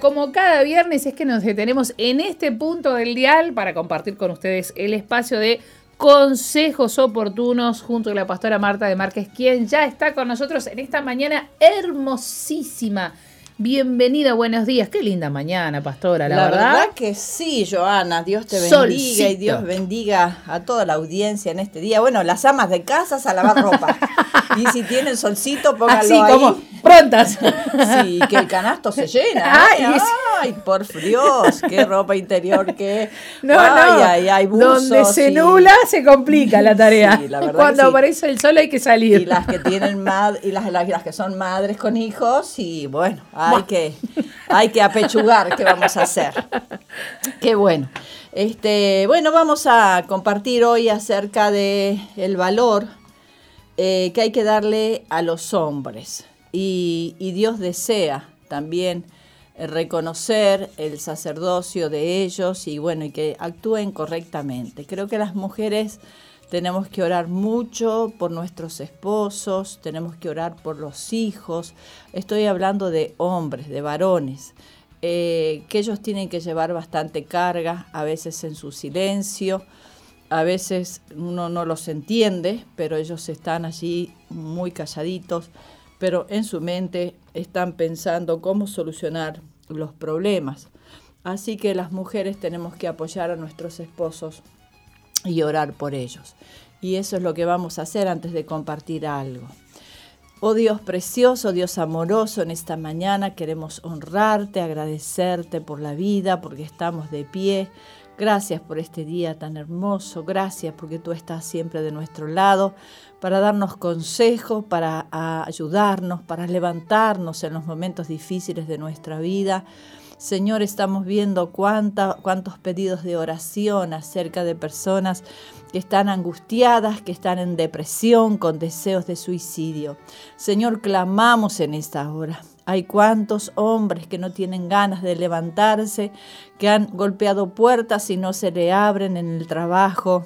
Como cada viernes es que nos detenemos en este punto del dial para compartir con ustedes el espacio de consejos oportunos junto a la pastora Marta de Márquez, quien ya está con nosotros en esta mañana hermosísima. Bienvenida, buenos días. Qué linda mañana, pastora, la, verdad. que sí, Joana. Dios te bendiga y Dios bendiga a toda la audiencia en este día. Bueno, las amas de casas a lavar ropa. y si tienen solcito, pónganlo Así ahí. como prontas. Sí, que el canasto se llena. Ay, por Dios, qué ropa interior, qué. No, ay, no. Ay, ay, Donde se nula, se complica la tarea. Sí, la verdad Cuando aparece el sol hay que salir. Y las que tienen mad y las, las, que son madres con hijos, y bueno, hay que, hay que apechugar, ¿qué vamos a hacer? Qué bueno. Este, bueno, vamos a compartir hoy acerca de el valor eh, que hay que darle a los hombres. Y, Dios desea también eh, reconocer el sacerdocio de ellos y bueno, y que actúen correctamente. Creo que las mujeres tenemos que orar mucho por nuestros esposos, tenemos que orar por los hijos. Estoy hablando de hombres, de varones, eh, que ellos tienen que llevar bastante carga, a veces en su silencio, a veces uno no los entiende, pero ellos están allí muy calladitos, pero en su mente están pensando cómo solucionar los problemas. Así que las mujeres tenemos que apoyar a nuestros esposos y orar por ellos. Y eso es lo que vamos a hacer antes de compartir algo. Oh Dios precioso, Dios amoroso, en esta mañana queremos honrarte, agradecerte por la vida, porque estamos de pie. Gracias por este día tan hermoso, gracias porque tú estás siempre de nuestro lado para darnos consejos, para ayudarnos, para levantarnos en los momentos difíciles de nuestra vida. Señor, estamos viendo cuántos pedidos de oración acerca de personas que están angustiadas, que están en depresión, con deseos de suicidio. Señor, clamamos en esta hora. Hay cuantos hombres que no tienen ganas de levantarse, que han golpeado puertas y no se le abren en el trabajo,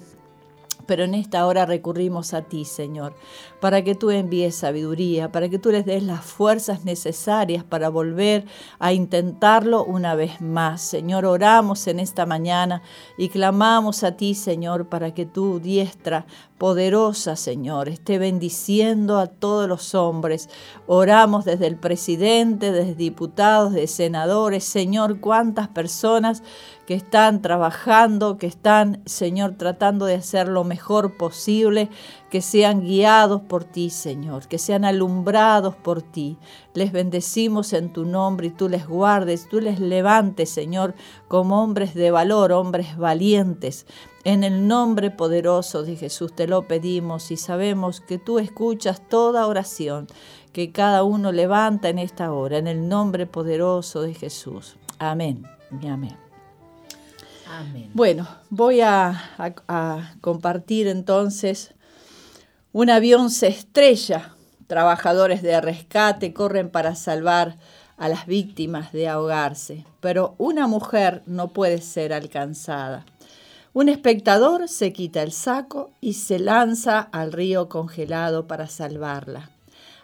pero en esta hora recurrimos a ti, Señor, para que tú envíes sabiduría, para que tú les des las fuerzas necesarias para volver a intentarlo una vez más. Señor, oramos en esta mañana y clamamos a ti, Señor, para que tu diestra poderosa, Señor, esté bendiciendo a todos los hombres. Oramos desde el presidente, desde diputados, de senadores, Señor, cuántas personas que están trabajando, que están, Señor, tratando de hacer lo mejor posible, que sean guiados por ti, Señor, que sean alumbrados por ti. Les bendecimos en tu nombre y tú les guardes, tú les levantes, Señor, como hombres de valor, hombres valientes. En el nombre poderoso de Jesús te lo pedimos y sabemos que tú escuchas toda oración que cada uno levanta en esta hora, en el nombre poderoso de Jesús. Amén y amén. Bueno, voy a, compartir entonces. Un avión se estrella. Trabajadores de rescate corren para salvar a las víctimas de ahogarse, pero una mujer no puede ser alcanzada. Un espectador se quita el saco y se lanza al río congelado para salvarla.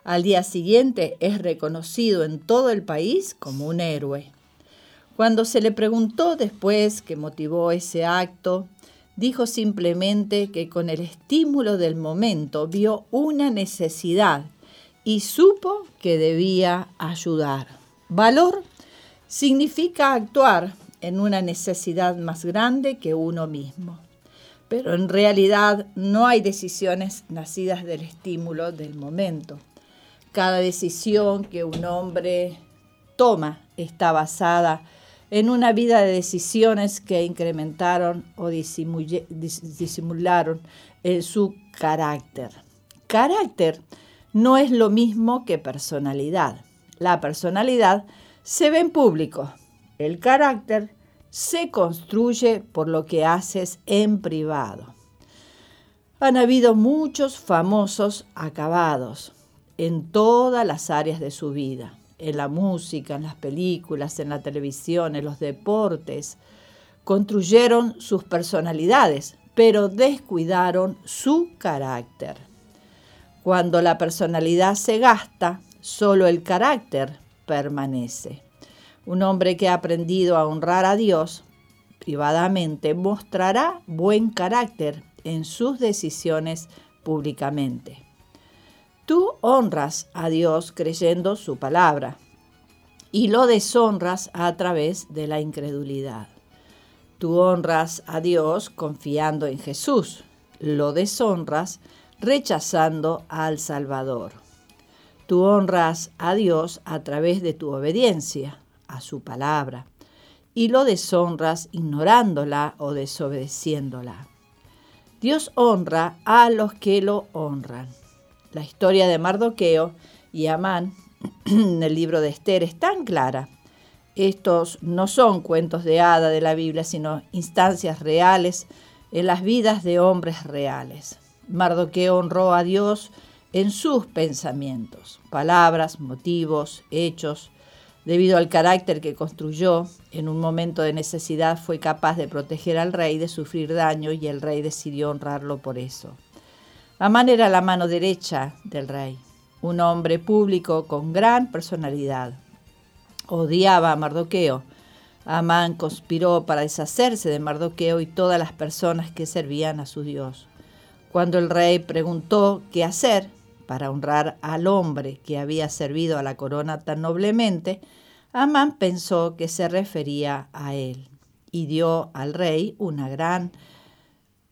Al día siguiente es reconocido en todo el país como un héroe. Cuando se le preguntó después qué motivó ese acto, dijo simplemente que con el estímulo del momento vio una necesidad y supo que debía ayudar. Valor significa actuar en una necesidad más grande que uno mismo. Pero en realidad no hay decisiones nacidas del estímulo del momento. Cada decisión que un hombre toma está basada en una vida de decisiones que incrementaron o disimularon en su carácter. Carácter no es lo mismo que personalidad. La personalidad se ve en público. El carácter se construye por lo que haces en privado. Han habido muchos famosos acabados en todas las áreas de su vida, en la música, en las películas, en la televisión, en los deportes. Construyeron sus personalidades, pero descuidaron su carácter. Cuando la personalidad se gasta, solo el carácter permanece. Un hombre que ha aprendido a honrar a Dios privadamente mostrará buen carácter en sus decisiones públicamente. Tú honras a Dios creyendo su palabra y lo deshonras a través de la incredulidad. Tú honras a Dios confiando en Jesús, lo deshonras rechazando al Salvador. Tú honras a Dios a través de tu obediencia a su palabra y lo deshonras ignorándola o desobedeciéndola. Dios honra a los que lo honran. La historia de Mardoqueo y Amán en el libro de Esther es tan clara. Estos no son cuentos de hada de la Biblia, sino instancias reales en las vidas de hombres reales. Mardoqueo honró a Dios en sus pensamientos, palabras, motivos, hechos. Debido al carácter que construyó, en un momento de necesidad fue capaz de proteger al rey de sufrir daño y el rey decidió honrarlo por eso. Amán era la mano derecha del rey, un hombre público con gran personalidad. Odiaba a Mardoqueo. Amán conspiró para deshacerse de Mardoqueo y todas las personas que servían a su Dios. Cuando el rey preguntó qué hacer, para honrar al hombre que había servido a la corona tan noblemente, Amán pensó que se refería a él y dio al rey una gran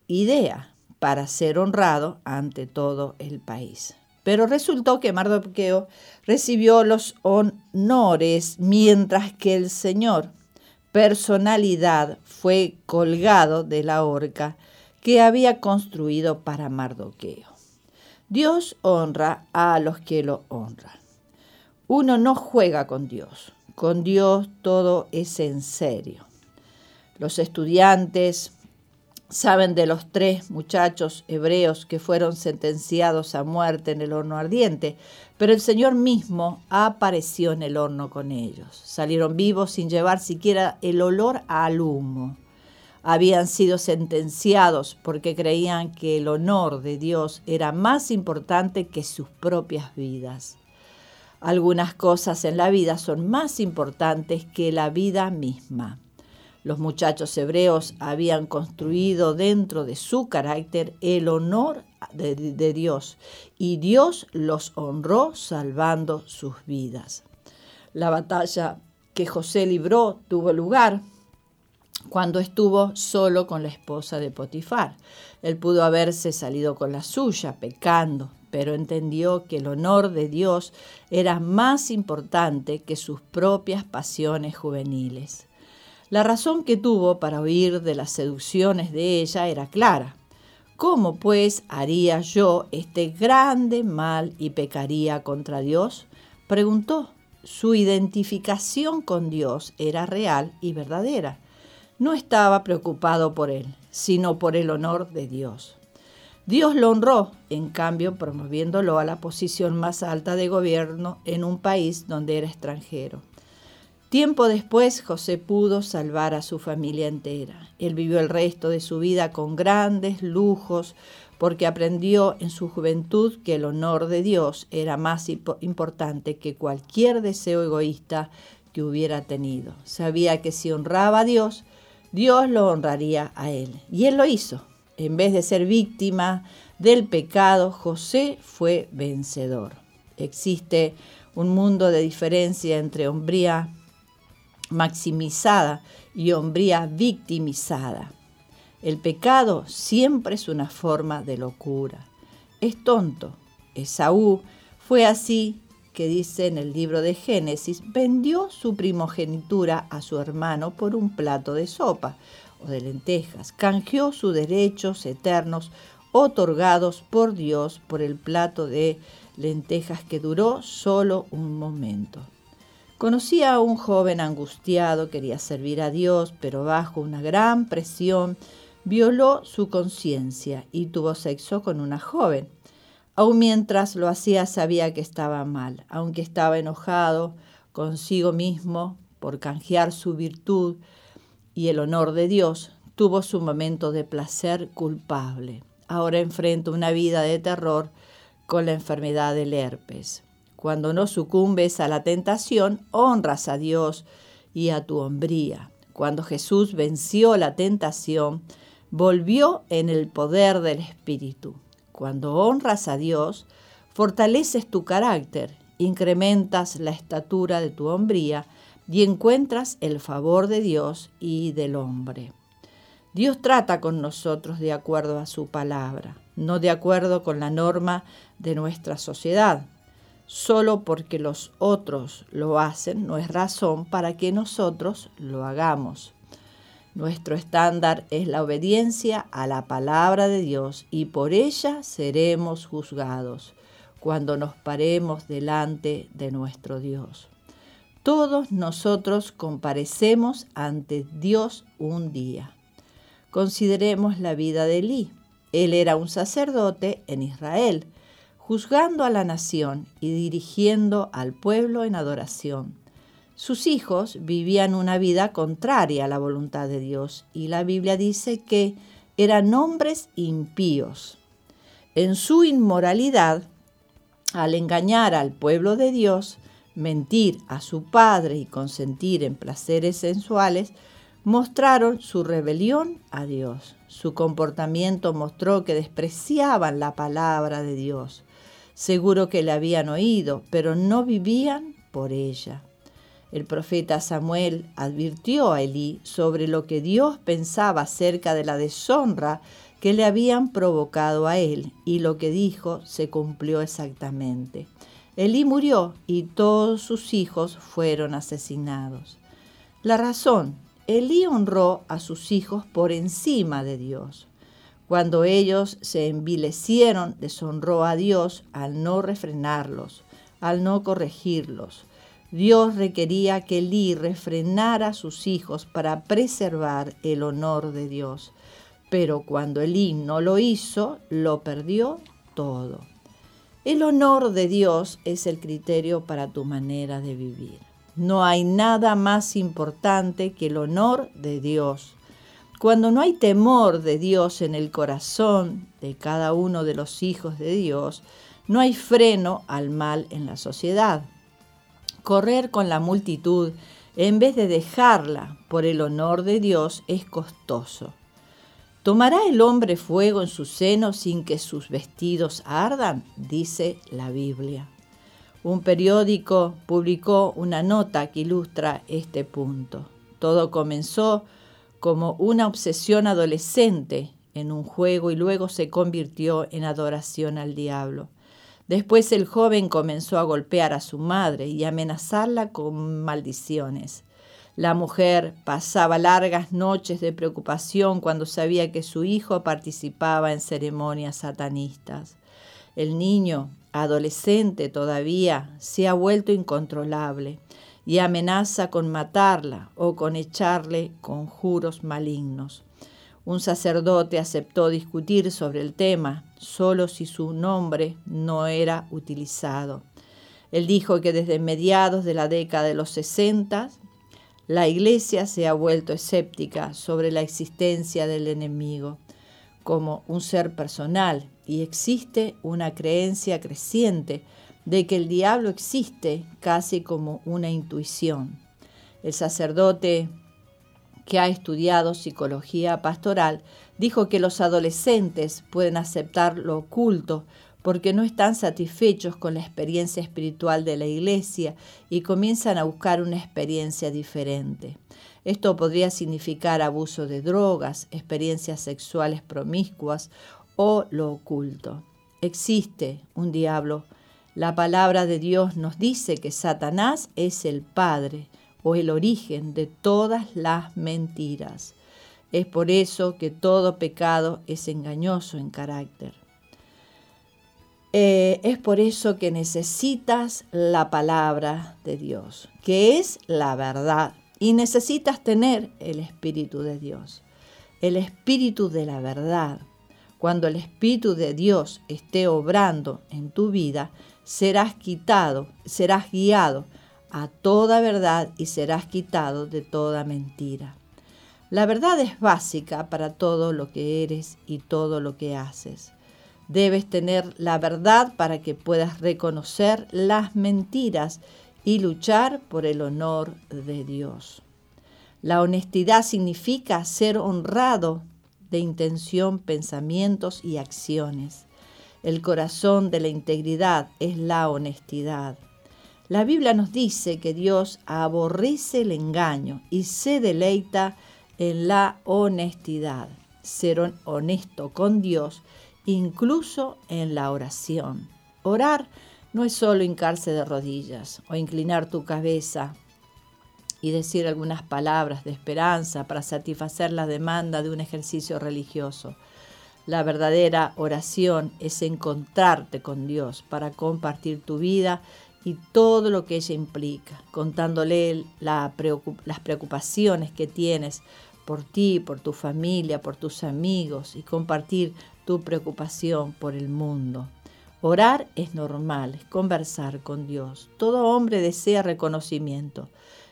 idea para ser honrado ante todo el país. Pero resultó que Mardoqueo recibió los honores mientras que el Señor, personalidad, fue colgado de la horca que había construido para Mardoqueo. Dios honra a los que lo honran. Uno no juega con Dios. Con Dios todo es en serio. Los estudiantes saben de los tres muchachos hebreos que fueron sentenciados a muerte en el horno ardiente, pero el Señor mismo apareció en el horno con ellos. Salieron vivos sin llevar siquiera el olor al humo habían sido sentenciados porque creían que el honor de Dios era más importante que sus propias vidas. Algunas cosas en la vida son más importantes que la vida misma. Los muchachos hebreos habían construido dentro de su carácter el honor de, Dios y Dios los honró salvando sus vidas. La batalla que José libró tuvo lugar cuando estuvo solo con la esposa de Potifar. Él pudo haberse salido con la suya, pecando, pero entendió que el honor de Dios era más importante que sus propias pasiones juveniles. La razón que tuvo para huir de las seducciones de ella era clara. ¿Cómo pues haría yo este grande mal y pecaría contra Dios? preguntó. Su identificación con Dios era real y verdadera no estaba preocupado por él, sino por el honor de Dios. Dios lo honró, en cambio, promoviéndolo a la posición más alta de gobierno en un país donde era extranjero. Tiempo después, José pudo salvar a su familia entera. Él vivió el resto de su vida con grandes lujos, porque aprendió en su juventud que el honor de Dios era más importante que cualquier deseo egoísta que hubiera tenido. Sabía que si honraba a Dios, Dios lo honraría a él. Y él lo hizo. En vez de ser víctima del pecado, José fue vencedor. Existe un mundo de diferencia entre hombría maximizada y hombría victimizada. El pecado siempre es una forma de locura. Es tonto. Esaú fue así que dice en el libro de Génesis, vendió su primogenitura a su hermano por un plato de sopa o de lentejas, canjeó sus derechos eternos otorgados por Dios por el plato de lentejas que duró solo un momento. Conocía a un joven angustiado, quería servir a Dios, pero bajo una gran presión violó su conciencia y tuvo sexo con una joven. Aun mientras lo hacía sabía que estaba mal, aunque estaba enojado consigo mismo por canjear su virtud y el honor de Dios, tuvo su momento de placer culpable. Ahora enfrenta una vida de terror con la enfermedad del herpes. Cuando no sucumbes a la tentación, honras a Dios y a tu hombría. Cuando Jesús venció la tentación, volvió en el poder del Espíritu. Cuando honras a Dios, fortaleces tu carácter, incrementas la estatura de tu hombría y encuentras el favor de Dios y del hombre. Dios trata con nosotros de acuerdo a su palabra, no de acuerdo con la norma de nuestra sociedad. Solo porque los otros lo hacen no es razón para que nosotros lo hagamos. Nuestro estándar es la obediencia a la palabra de Dios y por ella seremos juzgados cuando nos paremos delante de nuestro Dios. Todos nosotros comparecemos ante Dios un día. Consideremos la vida de Elí. Él era un sacerdote en Israel, juzgando a la nación y dirigiendo al pueblo en adoración. Sus hijos vivían una vida contraria a la voluntad de Dios y la Biblia dice que eran hombres impíos. En su inmoralidad, al engañar al pueblo de Dios, mentir a su padre y consentir en placeres sensuales, mostraron su rebelión a Dios. Su comportamiento mostró que despreciaban la palabra de Dios. Seguro que la habían oído, pero no vivían por ella. El profeta Samuel advirtió a Elí sobre lo que Dios pensaba acerca de la deshonra que le habían provocado a él, y lo que dijo se cumplió exactamente. Elí murió y todos sus hijos fueron asesinados. La razón, Elí honró a sus hijos por encima de Dios. Cuando ellos se envilecieron, deshonró a Dios al no refrenarlos, al no corregirlos Dios requería que Elí refrenara a sus hijos para preservar el honor de Dios. Pero cuando Elí no lo hizo, lo perdió todo. El honor de Dios es el criterio para tu manera de vivir. No hay nada más importante que el honor de Dios. Cuando no hay temor de Dios en el corazón de cada uno de los hijos de Dios, no hay freno al mal en la sociedad correr con la multitud en vez de dejarla por el honor de Dios es costoso. ¿Tomará el hombre fuego en su seno sin que sus vestidos ardan? dice la Biblia. Un periódico publicó una nota que ilustra este punto. Todo comenzó como una obsesión adolescente en un juego y luego se convirtió en adoración al diablo. Después el joven comenzó a golpear a su madre y amenazarla con maldiciones. La mujer pasaba largas noches de preocupación cuando sabía que su hijo participaba en ceremonias satanistas. El niño, adolescente todavía, se ha vuelto incontrolable y amenaza con matarla o con echarle conjuros malignos. Un sacerdote aceptó discutir sobre el tema, solo si su nombre no era utilizado. Él dijo que desde mediados de la década de los 60 la iglesia se ha vuelto escéptica sobre la existencia del enemigo como un ser personal y existe una creencia creciente de que el diablo existe casi como una intuición. El sacerdote que ha estudiado psicología pastoral, dijo que los adolescentes pueden aceptar lo oculto porque no están satisfechos con la experiencia espiritual de la iglesia y comienzan a buscar una experiencia diferente. Esto podría significar abuso de drogas, experiencias sexuales promiscuas o lo oculto. Existe un diablo. La palabra de Dios nos dice que Satanás es el padre o el origen de todas las mentiras. Es por eso que todo pecado es engañoso en carácter. Eh, es por eso que necesitas la palabra de Dios, que es la verdad. Y necesitas tener el Espíritu de Dios, el Espíritu de la verdad. Cuando el Espíritu de Dios esté obrando en tu vida, serás quitado, serás guiado a toda verdad y serás quitado de toda mentira. La verdad es básica para todo lo que eres y todo lo que haces. Debes tener la verdad para que puedas reconocer las mentiras y luchar por el honor de Dios. La honestidad significa ser honrado de intención, pensamientos y acciones. El corazón de la integridad es la honestidad. La Biblia nos dice que Dios aborrece el engaño y se deleita en la honestidad. Ser honesto con Dios incluso en la oración. Orar no es solo hincarse de rodillas o inclinar tu cabeza y decir algunas palabras de esperanza para satisfacer la demanda de un ejercicio religioso. La verdadera oración es encontrarte con Dios para compartir tu vida y todo lo que ella implica, contándole las preocupaciones que tienes por ti, por tu familia, por tus amigos y compartir tu preocupación por el mundo. Orar es normal, es conversar con Dios. Todo hombre desea reconocimiento,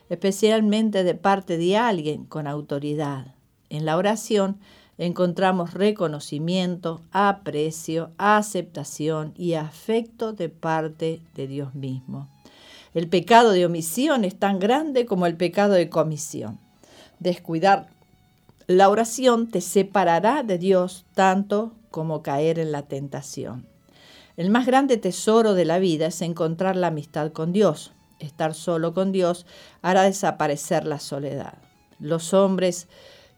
especialmente de parte de alguien con autoridad. En la oración encontramos reconocimiento, aprecio, aceptación y afecto de parte de Dios mismo. El pecado de omisión es tan grande como el pecado de comisión. Descuidar la oración te separará de Dios tanto como caer en la tentación. El más grande tesoro de la vida es encontrar la amistad con Dios. Estar solo con Dios hará desaparecer la soledad. Los hombres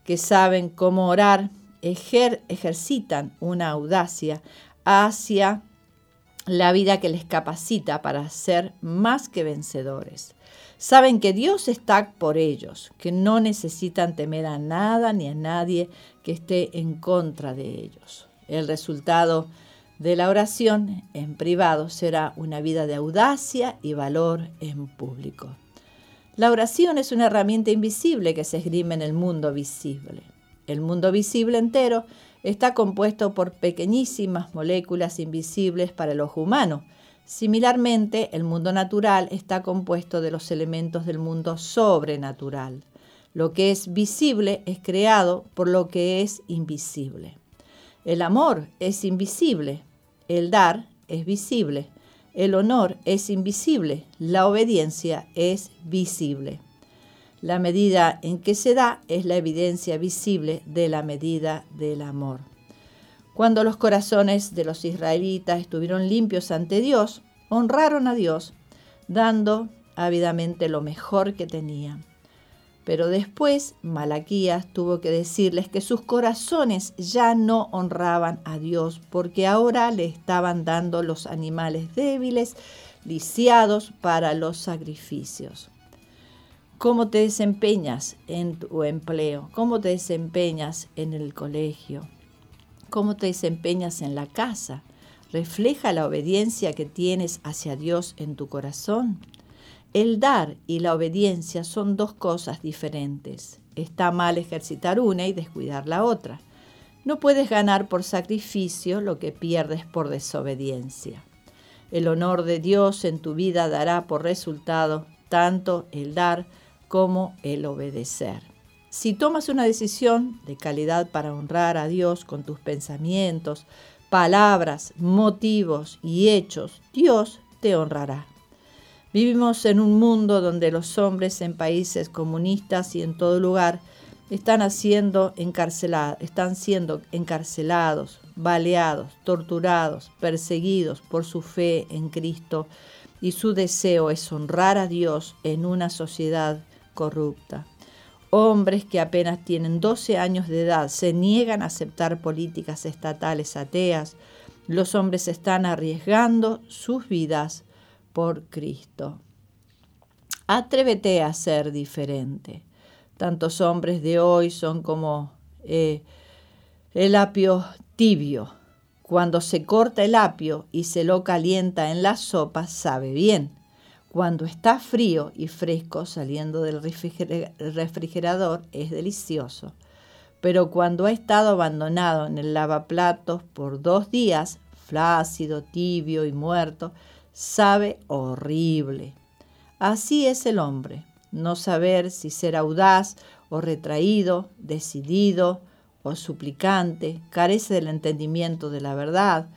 que saben cómo orar ejercitan una audacia hacia la vida que les capacita para ser más que vencedores. Saben que Dios está por ellos, que no necesitan temer a nada ni a nadie que esté en contra de ellos. El resultado de la oración en privado será una vida de audacia y valor en público. La oración es una herramienta invisible que se esgrime en el mundo visible. El mundo visible entero está compuesto por pequeñísimas moléculas invisibles para el ojo humano. Similarmente, el mundo natural está compuesto de los elementos del mundo sobrenatural. Lo que es visible es creado por lo que es invisible. El amor es invisible, el dar es visible, el honor es invisible, la obediencia es visible. La medida en que se da es la evidencia visible de la medida del amor. Cuando los corazones de los israelitas estuvieron limpios ante Dios, honraron a Dios, dando ávidamente lo mejor que tenían. Pero después Malaquías tuvo que decirles que sus corazones ya no honraban a Dios porque ahora le estaban dando los animales débiles, lisiados para los sacrificios. ¿Cómo te desempeñas en tu empleo? ¿Cómo te desempeñas en el colegio? ¿Cómo te desempeñas en la casa? ¿Refleja la obediencia que tienes hacia Dios en tu corazón? El dar y la obediencia son dos cosas diferentes. Está mal ejercitar una y descuidar la otra. No puedes ganar por sacrificio lo que pierdes por desobediencia. El honor de Dios en tu vida dará por resultado tanto el dar como el obedecer. Si tomas una decisión de calidad para honrar a Dios con tus pensamientos, palabras, motivos y hechos, Dios te honrará. Vivimos en un mundo donde los hombres en países comunistas y en todo lugar están, haciendo están siendo encarcelados baleados, torturados, perseguidos por su fe en Cristo y su deseo es honrar a Dios en una sociedad corrupta. Hombres que apenas tienen 12 años de edad se niegan a aceptar políticas estatales ateas. Los hombres están arriesgando sus vidas por Cristo. Atrévete a ser diferente. Tantos hombres de hoy son como eh, el apio tibio. Cuando se corta el apio y se lo calienta en la sopa, sabe bien. Cuando está frío y fresco saliendo del refrigerador, es delicioso. Pero cuando ha estado abandonado en el lavaplatos por dos días, flácido, tibio y muerto, sabe horrible. Así es el hombre, no saber si ser audaz o retraído, decidido o suplicante, carece del entendimiento de la verdad,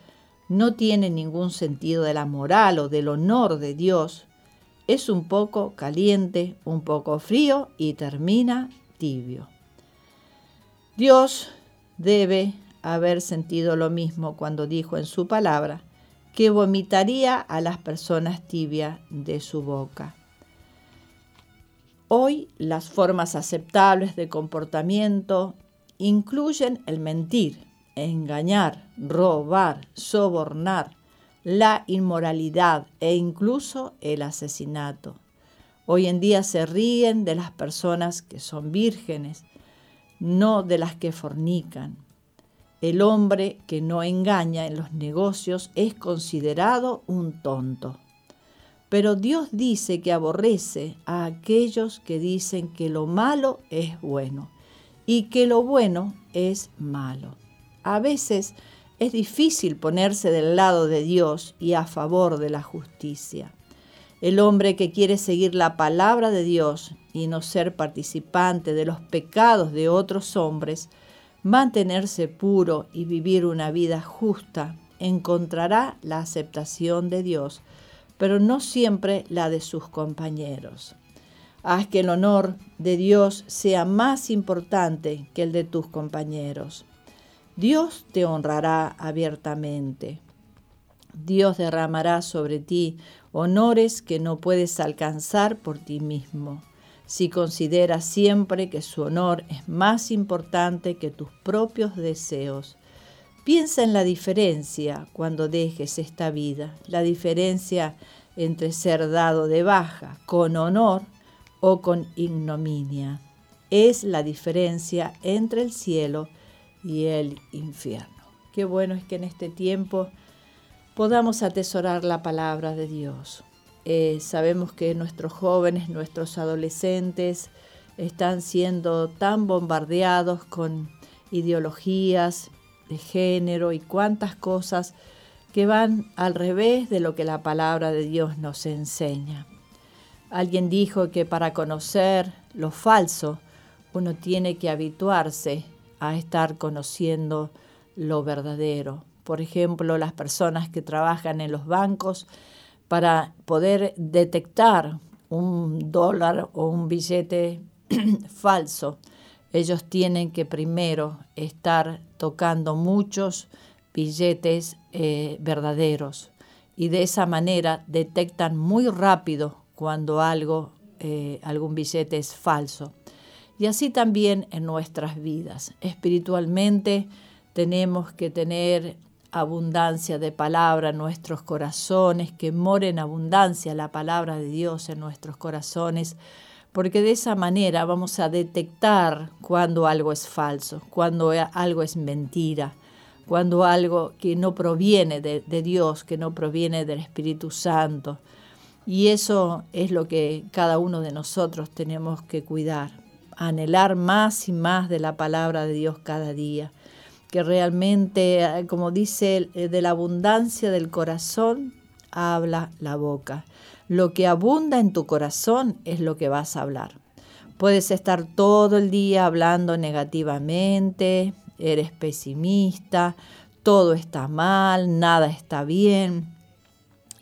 no tiene ningún sentido de la moral o del honor de Dios, es un poco caliente, un poco frío y termina tibio. Dios debe haber sentido lo mismo cuando dijo en su palabra que vomitaría a las personas tibias de su boca. Hoy las formas aceptables de comportamiento incluyen el mentir, engañar, robar, sobornar, la inmoralidad e incluso el asesinato. Hoy en día se ríen de las personas que son vírgenes, no de las que fornican. El hombre que no engaña en los negocios es considerado un tonto. Pero Dios dice que aborrece a aquellos que dicen que lo malo es bueno y que lo bueno es malo. A veces es difícil ponerse del lado de Dios y a favor de la justicia. El hombre que quiere seguir la palabra de Dios y no ser participante de los pecados de otros hombres, mantenerse puro y vivir una vida justa, encontrará la aceptación de Dios pero no siempre la de sus compañeros. Haz que el honor de Dios sea más importante que el de tus compañeros. Dios te honrará abiertamente. Dios derramará sobre ti honores que no puedes alcanzar por ti mismo, si consideras siempre que su honor es más importante que tus propios deseos. Piensa en la diferencia cuando dejes esta vida, la diferencia entre ser dado de baja con honor o con ignominia. Es la diferencia entre el cielo y el infierno. Qué bueno es que en este tiempo podamos atesorar la palabra de Dios. Eh, sabemos que nuestros jóvenes, nuestros adolescentes están siendo tan bombardeados con ideologías, de género y cuántas cosas que van al revés de lo que la palabra de Dios nos enseña. Alguien dijo que para conocer lo falso uno tiene que habituarse a estar conociendo lo verdadero. Por ejemplo, las personas que trabajan en los bancos para poder detectar un dólar o un billete falso, ellos tienen que primero estar tocando muchos billetes eh, verdaderos y de esa manera detectan muy rápido cuando algo, eh, algún billete es falso. Y así también en nuestras vidas. Espiritualmente tenemos que tener abundancia de palabra en nuestros corazones, que more en abundancia la palabra de Dios en nuestros corazones, porque de esa manera vamos a detectar cuando algo es falso, cuando algo es mentira, cuando algo que no proviene de, Dios, que no proviene del Espíritu Santo. Y eso es lo que cada uno de nosotros tenemos que cuidar, anhelar más y más de la palabra de Dios cada día, que realmente, eh, como dice, eh, de la abundancia del corazón habla la boca. Lo que abunda en tu corazón es lo que vas a hablar. Puedes estar todo el día hablando negativamente, eres pesimista, todo está mal, nada está bien.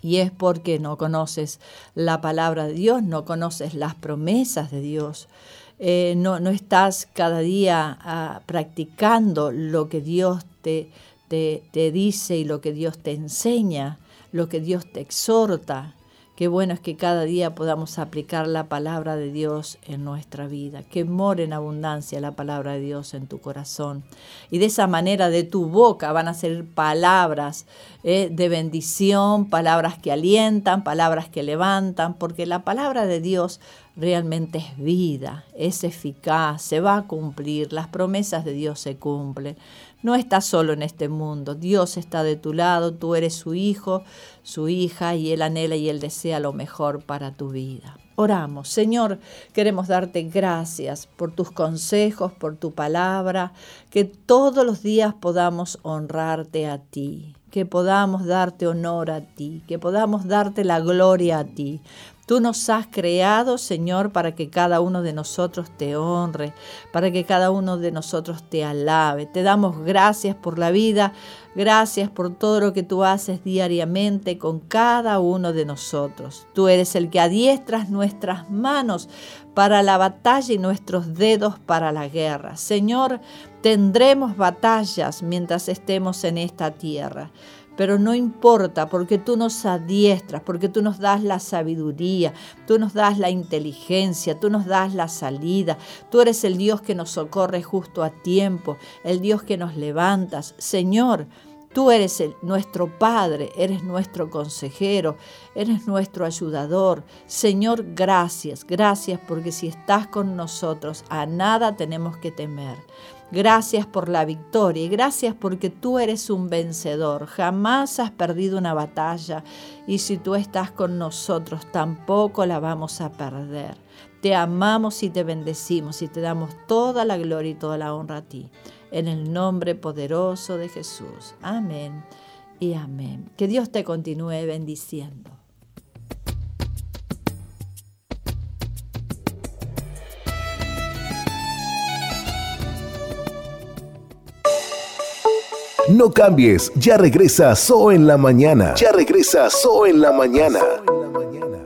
Y es porque no conoces la palabra de Dios, no conoces las promesas de Dios. Eh, no, no, estás cada día ah, practicando lo que Dios te, te, dice y lo que Dios te enseña, lo que Dios te exhorta. Qué bueno es que cada día podamos aplicar la palabra de Dios en nuestra vida, que more en abundancia la palabra de Dios en tu corazón. Y de esa manera de tu boca van a ser palabras eh, de bendición, palabras que alientan, palabras que levantan, porque la palabra de Dios realmente es vida, es eficaz, se va a cumplir, las promesas de Dios se cumplen. No estás solo en este mundo, Dios está de tu lado, tú eres su hijo, su hija y Él anhela y Él desea lo mejor para tu vida. Oramos, Señor, queremos darte gracias por tus consejos, por tu palabra, que todos los días podamos honrarte a ti, que podamos darte honor a ti, que podamos darte la gloria a ti, Tú nos has creado, Señor, para que cada uno de nosotros te honre, para que cada uno de nosotros te alabe. Te damos gracias por la vida, gracias por todo lo que tú haces diariamente con cada uno de nosotros. Tú eres el que adiestras nuestras manos para la batalla y nuestros dedos para la guerra. Señor, tendremos batallas mientras estemos en esta tierra pero no importa porque tú nos adiestras, porque tú nos das la sabiduría, tú nos das la inteligencia, tú nos das la salida, tú eres el Dios que nos socorre justo a tiempo, el Dios que nos levantas. Señor, Tú eres nuestro Padre, eres nuestro consejero, eres nuestro ayudador. Señor, gracias, gracias porque si estás con nosotros, a nada tenemos que temer. Gracias por la victoria y gracias porque tú eres un vencedor. Jamás has perdido una batalla y si tú estás con nosotros tampoco la vamos a perder. Te amamos y te bendecimos y te damos toda la gloria y toda la honra a ti. En el nombre poderoso de Jesús. Amén y amén. Que Dios te continúe bendiciendo. No cambies, ya regresa So en la mañana. Ya regresa So en la mañana. So en la mañana.